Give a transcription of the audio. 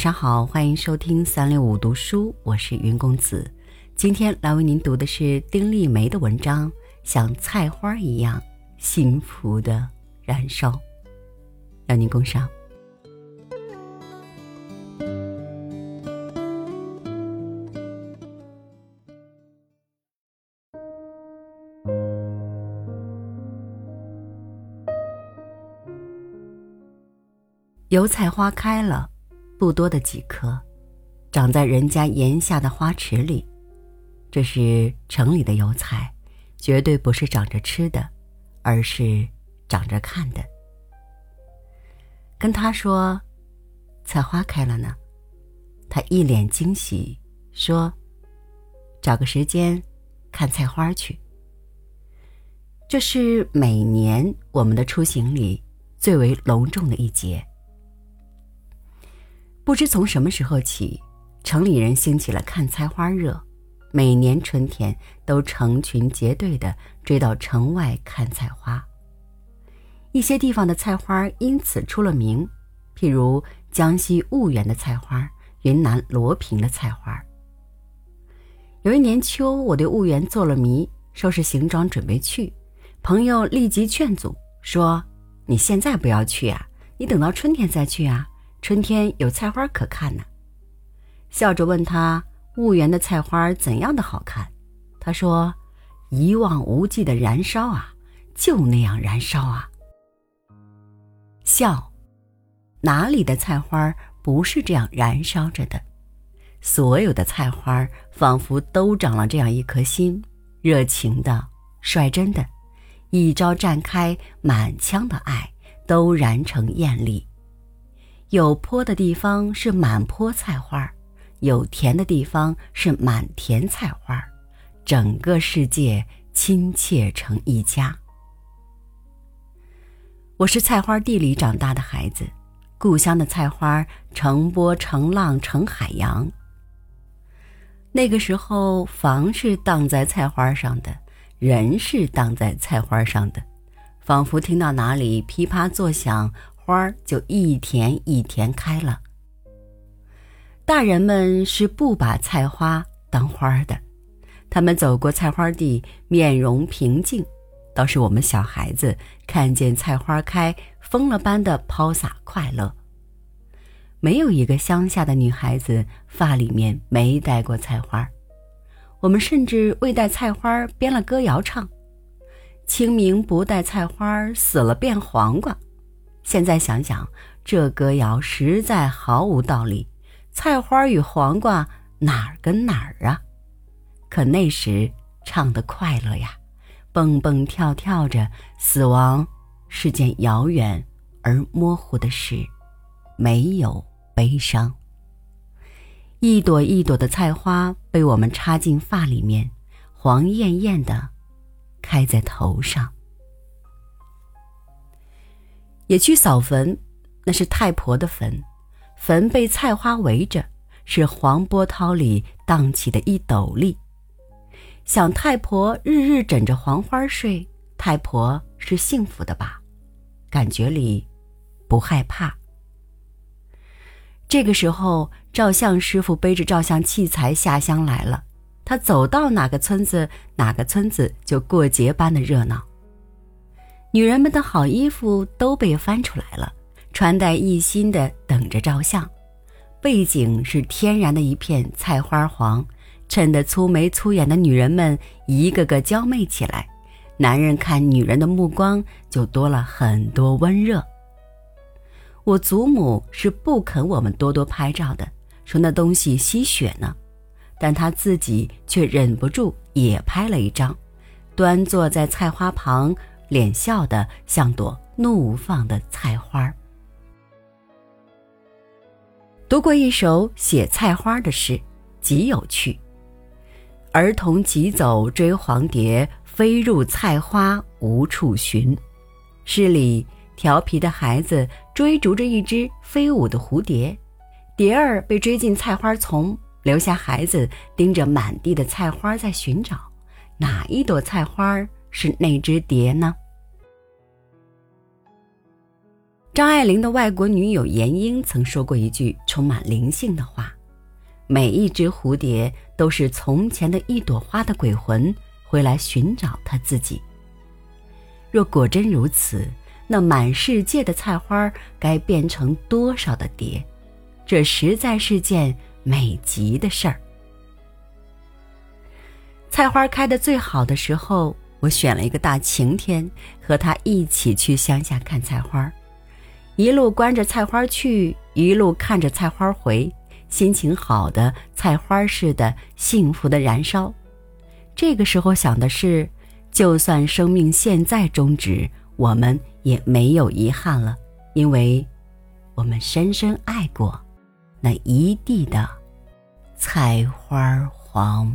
上好，欢迎收听三六五读书，我是云公子。今天来为您读的是丁立梅的文章《像菜花一样幸福的燃烧》，让您共赏。油菜花开了。不多的几棵，长在人家檐下的花池里。这是城里的油菜，绝对不是长着吃的，而是长着看的。跟他说：“菜花开了呢。”他一脸惊喜，说：“找个时间看菜花去。”这是每年我们的出行里最为隆重的一节。不知从什么时候起，城里人兴起了看菜花热，每年春天都成群结队的追到城外看菜花。一些地方的菜花因此出了名，譬如江西婺源的菜花，云南罗平的菜花。有一年秋，我对婺源做了迷，收拾行装准备去，朋友立即劝阻说：“你现在不要去啊，你等到春天再去啊。”春天有菜花可看呢，笑着问他婺源的菜花怎样的好看？他说：“一望无际的燃烧啊，就那样燃烧啊。”笑，哪里的菜花不是这样燃烧着的？所有的菜花仿佛都长了这样一颗心，热情的、率真的，一朝绽开，满腔的爱都燃成艳丽。有坡的地方是满坡菜花，有田的地方是满田菜花，整个世界亲切成一家。我是菜花地里长大的孩子，故乡的菜花成波成浪成海洋。那个时候，房是荡在菜花上的，人是荡在菜花上的，仿佛听到哪里噼啪作响。花就一田一田开了。大人们是不把菜花当花的，他们走过菜花地，面容平静；倒是我们小孩子看见菜花开，疯了般的抛洒快乐。没有一个乡下的女孩子发里面没戴过菜花。我们甚至为戴菜花编了歌谣唱：“清明不戴菜花，死了变黄瓜。”现在想想，这歌谣实在毫无道理。菜花与黄瓜哪儿跟哪儿啊？可那时唱的快乐呀，蹦蹦跳跳着，死亡是件遥远而模糊的事，没有悲伤。一朵一朵的菜花被我们插进发里面，黄艳艳的，开在头上。也去扫坟，那是太婆的坟，坟被菜花围着，是黄波涛里荡起的一斗笠。想太婆日日枕着黄花睡，太婆是幸福的吧？感觉里不害怕。这个时候，照相师傅背着照相器材下乡来了，他走到哪个村子，哪个村子就过节般的热闹。女人们的好衣服都被翻出来了，穿戴一新的等着照相。背景是天然的一片菜花黄，衬得粗眉粗眼的女人们一个个娇媚起来。男人看女人的目光就多了很多温热。我祖母是不肯我们多多拍照的，说那东西吸血呢，但她自己却忍不住也拍了一张，端坐在菜花旁。脸笑得像朵怒放的菜花。读过一首写菜花的诗，极有趣。儿童急走追黄蝶，飞入菜花无处寻。诗里调皮的孩子追逐着一只飞舞的蝴蝶，蝶儿被追进菜花丛，留下孩子盯着满地的菜花在寻找，哪一朵菜花儿？是那只蝶呢？张爱玲的外国女友闫英曾说过一句充满灵性的话：“每一只蝴蝶都是从前的一朵花的鬼魂，回来寻找它自己。”若果真如此，那满世界的菜花该变成多少的蝶？这实在是件美极的事儿。菜花开的最好的时候，我选了一个大晴天，和他一起去乡下看菜花。一路观着菜花去，一路看着菜花回，心情好的菜花似的，幸福的燃烧。这个时候想的是，就算生命现在终止，我们也没有遗憾了，因为，我们深深爱过那一地的菜花黄。